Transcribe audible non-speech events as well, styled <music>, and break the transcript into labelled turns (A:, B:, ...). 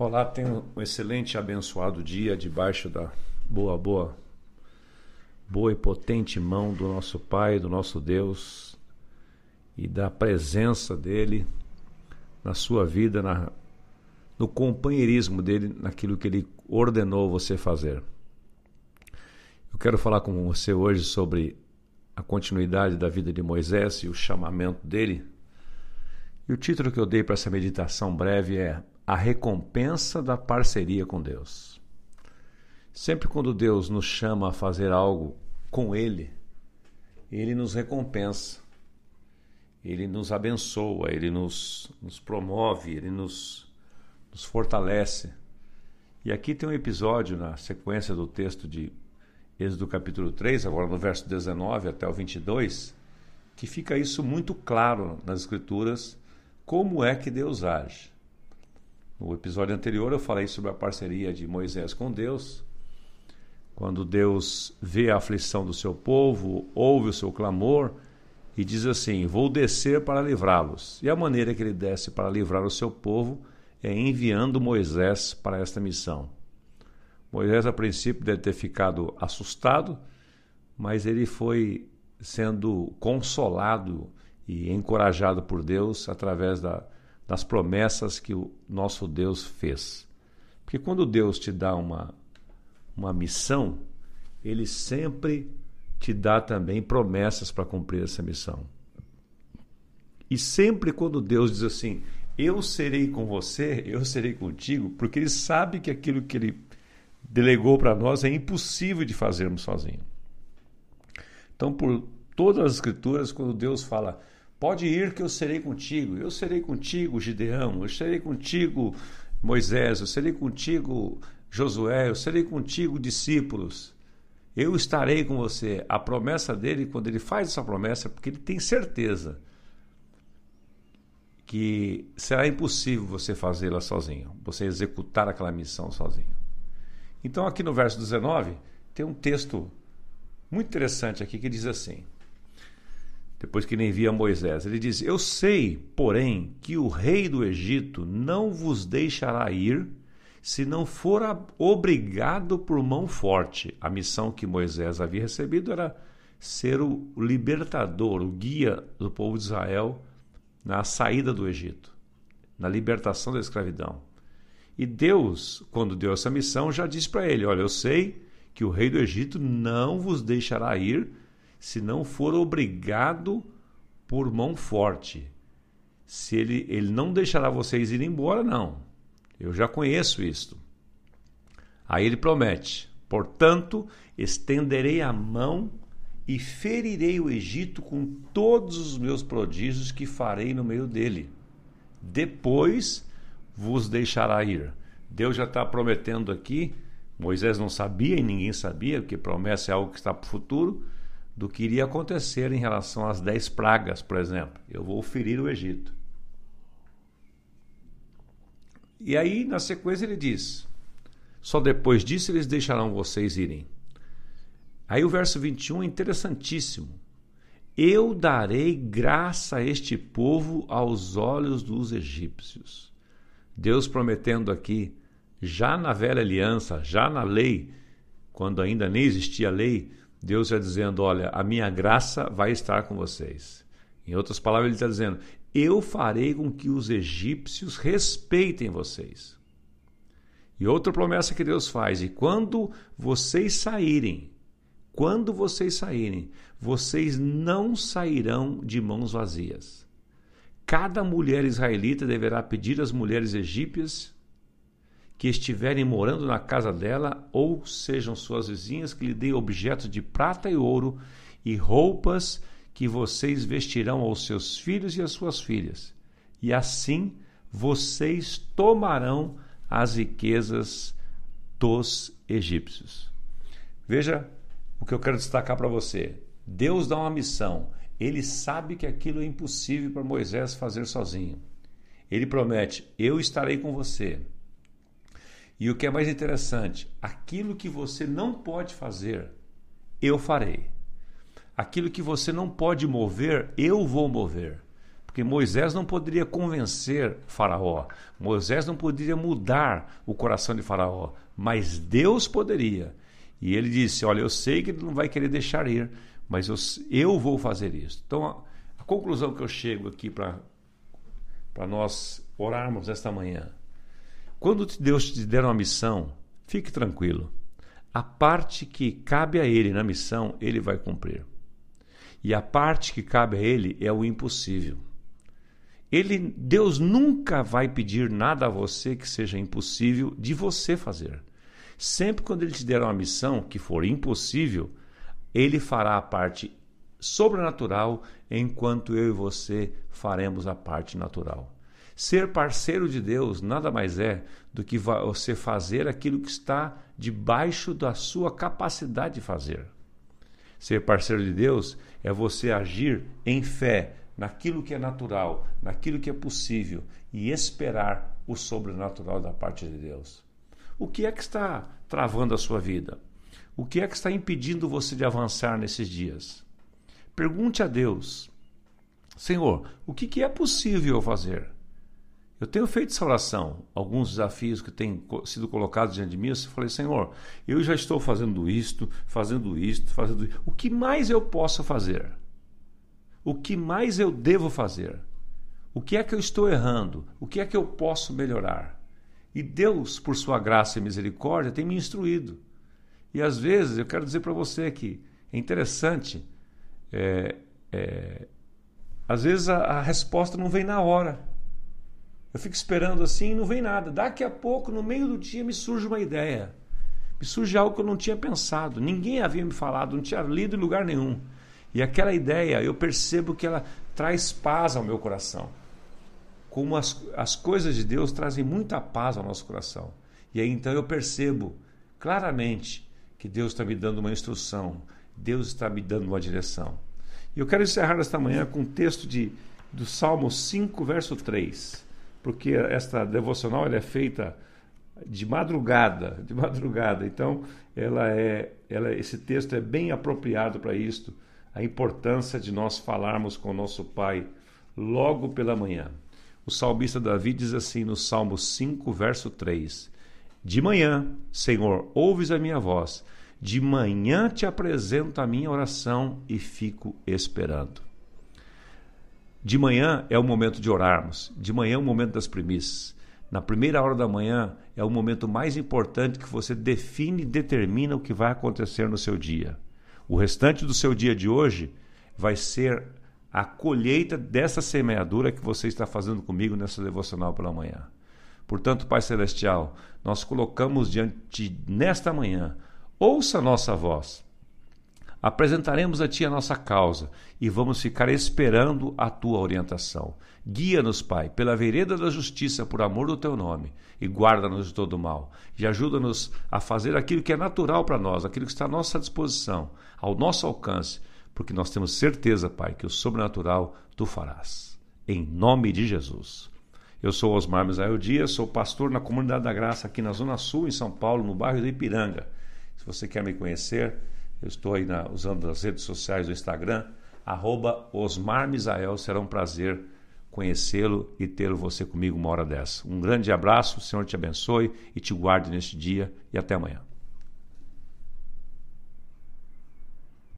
A: Olá, tenha um excelente abençoado dia debaixo da boa, boa, boa e potente mão do nosso Pai, do nosso Deus e da presença dele na sua vida, na, no companheirismo dele, naquilo que ele ordenou você fazer. Eu quero falar com você hoje sobre a continuidade da vida de Moisés e o chamamento dele. E o título que eu dei para essa meditação breve é a recompensa da parceria com Deus. Sempre quando Deus nos chama a fazer algo com Ele, Ele nos recompensa, Ele nos abençoa, Ele nos, nos promove, Ele nos, nos fortalece. E aqui tem um episódio na sequência do texto de Êxodo capítulo 3, agora no verso 19 até o 22, que fica isso muito claro nas Escrituras, como é que Deus age. No episódio anterior eu falei sobre a parceria de Moisés com Deus. Quando Deus vê a aflição do seu povo, ouve o seu clamor e diz assim: Vou descer para livrá-los. E a maneira que ele desce para livrar o seu povo é enviando Moisés para esta missão. Moisés, a princípio, deve ter ficado assustado, mas ele foi sendo consolado e encorajado por Deus através da, das promessas que o nosso Deus fez. Porque quando Deus te dá uma, uma missão, ele sempre te dá também promessas para cumprir essa missão. E sempre quando Deus diz assim, eu serei com você, eu serei contigo, porque ele sabe que aquilo que ele delegou para nós é impossível de fazermos sozinho. Então, por todas as escrituras, quando Deus fala, Pode ir que eu serei contigo. Eu serei contigo, Gideão. Eu serei contigo, Moisés. Eu serei contigo, Josué. Eu serei contigo, discípulos. Eu estarei com você. A promessa dele, quando ele faz essa promessa, é porque ele tem certeza que será impossível você fazê-la sozinho, você executar aquela missão sozinho. Então, aqui no verso 19, tem um texto muito interessante aqui que diz assim: depois que ele envia Moisés. Ele diz: Eu sei, porém, que o rei do Egito não vos deixará ir se não for obrigado por mão forte. A missão que Moisés havia recebido era ser o libertador, o guia do povo de Israel na saída do Egito, na libertação da escravidão. E Deus, quando deu essa missão, já disse para ele: Olha, eu sei que o rei do Egito não vos deixará ir se não for obrigado por mão forte. Se ele, ele não deixará vocês ir embora, não. Eu já conheço isto. Aí ele promete: portanto, estenderei a mão e ferirei o Egito com todos os meus prodígios que farei no meio dele. Depois vos deixará ir. Deus já está prometendo aqui. Moisés não sabia e ninguém sabia, porque promessa é algo que está para o futuro do que iria acontecer em relação às dez pragas, por exemplo. Eu vou ferir o Egito. E aí, na sequência, ele diz: Só depois disso eles deixarão vocês irem. Aí o verso 21 é interessantíssimo. Eu darei graça a este povo aos olhos dos egípcios. Deus prometendo aqui, já na velha aliança, já na lei, quando ainda nem existia lei, Deus está dizendo: olha, a minha graça vai estar com vocês. Em outras palavras, ele está dizendo: eu farei com que os egípcios respeitem vocês. E outra promessa que Deus faz: e quando vocês saírem, quando vocês saírem, vocês não sairão de mãos vazias. Cada mulher israelita deverá pedir às mulheres egípcias que estiverem morando na casa dela, ou sejam suas vizinhas, que lhe deem objetos de prata e ouro e roupas que vocês vestirão aos seus filhos e às suas filhas. E assim vocês tomarão as riquezas dos egípcios. Veja o que eu quero destacar para você. Deus dá uma missão. Ele sabe que aquilo é impossível para Moisés fazer sozinho. Ele promete: Eu estarei com você. E o que é mais interessante, aquilo que você não pode fazer, eu farei. Aquilo que você não pode mover, eu vou mover. Porque Moisés não poderia convencer Faraó, Moisés não poderia mudar o coração de Faraó, mas Deus poderia. E ele disse: Olha, eu sei que ele não vai querer deixar ir, mas eu, eu vou fazer isso. Então, a, a conclusão que eu chego aqui para nós orarmos esta manhã. Quando Deus te der uma missão, fique tranquilo. A parte que cabe a Ele na missão, Ele vai cumprir. E a parte que cabe a Ele é o impossível. Ele, Deus nunca vai pedir nada a você que seja impossível de você fazer. Sempre quando ele te der uma missão que for impossível, ele fará a parte sobrenatural, enquanto eu e você faremos a parte natural. Ser parceiro de Deus nada mais é do que você fazer aquilo que está debaixo da sua capacidade de fazer. Ser parceiro de Deus é você agir em fé naquilo que é natural, naquilo que é possível e esperar o sobrenatural da parte de Deus. O que é que está travando a sua vida? O que é que está impedindo você de avançar nesses dias? Pergunte a Deus: Senhor, o que, é possível eu fazer? Eu tenho feito essa oração, alguns desafios que têm sido colocados diante de mim. Eu falei, Senhor, eu já estou fazendo isto, fazendo isto, fazendo isto. O que mais eu posso fazer? O que mais eu devo fazer? O que é que eu estou errando? O que é que eu posso melhorar? E Deus, por sua graça e misericórdia, tem me instruído. E às vezes eu quero dizer para você que é interessante, é, é, às vezes a, a, resposta não vem na hora. Eu fico esperando assim e não vem nada. Daqui a pouco, no meio do dia, me surge uma ideia. Me surge algo que eu não tinha pensado. Ninguém havia me falado, não tinha lido em lugar nenhum. E aquela ideia, eu percebo que ela traz paz ao meu coração como as, as coisas de Deus trazem muita paz ao nosso coração. E aí então eu percebo claramente que Deus está me dando uma instrução, Deus está me dando uma direção. E eu quero encerrar esta manhã com um texto de, do Salmo 5, verso 3, porque esta devocional ela é feita de madrugada, <laughs> de madrugada. Então, ela é, ela, esse texto é bem apropriado para isto, a importância de nós falarmos com nosso Pai logo pela manhã. O salmista Davi diz assim no Salmo 5, verso 3: De manhã, Senhor, ouves a minha voz, de manhã te apresento a minha oração e fico esperando. De manhã é o momento de orarmos, de manhã é o momento das primícias. Na primeira hora da manhã é o momento mais importante que você define e determina o que vai acontecer no seu dia. O restante do seu dia de hoje vai ser a colheita dessa semeadura que você está fazendo comigo nessa devocional pela manhã. Portanto, Pai Celestial, nós colocamos diante nesta manhã, ouça a nossa voz. Apresentaremos a Ti a nossa causa e vamos ficar esperando a Tua orientação. Guia-nos, Pai, pela vereda da justiça, por amor do Teu nome, e guarda-nos de todo mal. E ajuda-nos a fazer aquilo que é natural para nós, aquilo que está à nossa disposição, ao nosso alcance, porque nós temos certeza, Pai, que o sobrenatural tu farás. Em nome de Jesus. Eu sou Osmar Misael Dias, sou pastor na Comunidade da Graça aqui na Zona Sul, em São Paulo, no bairro do Ipiranga. Se você quer me conhecer, eu estou aí na, usando as redes sociais do Instagram, arroba Osmar Misael. Será um prazer conhecê-lo e tê-lo você comigo uma hora dessa. Um grande abraço, o Senhor te abençoe e te guarde neste dia e até amanhã.